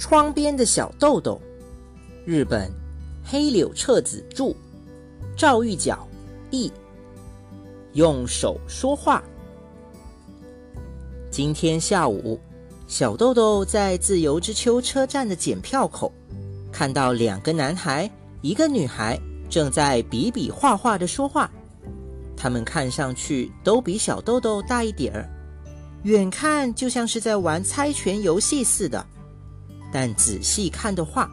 窗边的小豆豆，日本黑柳彻子著，赵玉角译。用手说话。今天下午，小豆豆在自由之丘车站的检票口，看到两个男孩，一个女孩正在比比划划的说话。他们看上去都比小豆豆大一点儿，远看就像是在玩猜拳游戏似的。但仔细看的话，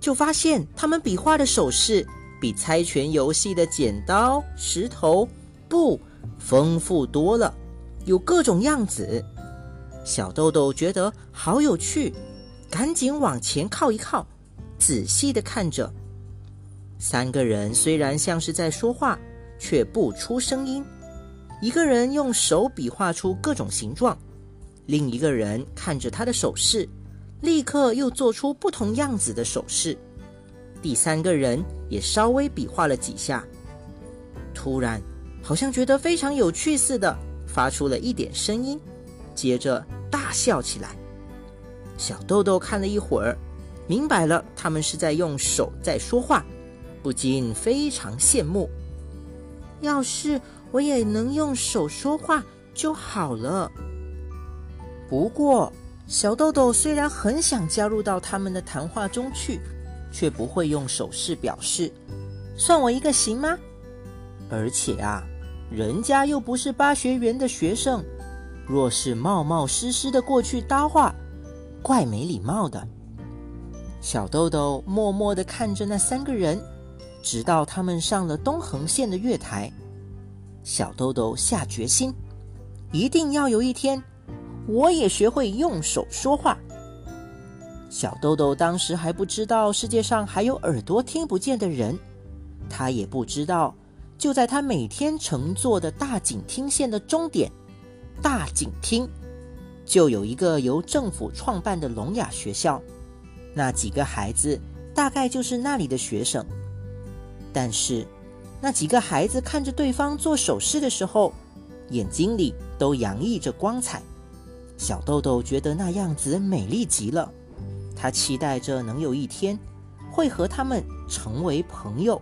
就发现他们比划的手势比猜拳游戏的剪刀石头布丰富多了，有各种样子。小豆豆觉得好有趣，赶紧往前靠一靠，仔细的看着。三个人虽然像是在说话。却不出声音。一个人用手比划出各种形状，另一个人看着他的手势，立刻又做出不同样子的手势。第三个人也稍微比划了几下，突然好像觉得非常有趣似的，发出了一点声音，接着大笑起来。小豆豆看了一会儿，明白了他们是在用手在说话，不禁非常羡慕。要是我也能用手说话就好了。不过，小豆豆虽然很想加入到他们的谈话中去，却不会用手势表示。算我一个行吗？而且啊，人家又不是巴学园的学生，若是冒冒失失的过去搭话，怪没礼貌的。小豆豆默默的看着那三个人。直到他们上了东横线的月台，小豆豆下决心，一定要有一天，我也学会用手说话。小豆豆当时还不知道世界上还有耳朵听不见的人，他也不知道，就在他每天乘坐的大井町线的终点——大井町，就有一个由政府创办的聋哑学校，那几个孩子大概就是那里的学生。但是，那几个孩子看着对方做手势的时候，眼睛里都洋溢着光彩。小豆豆觉得那样子美丽极了。他期待着能有一天会和他们成为朋友。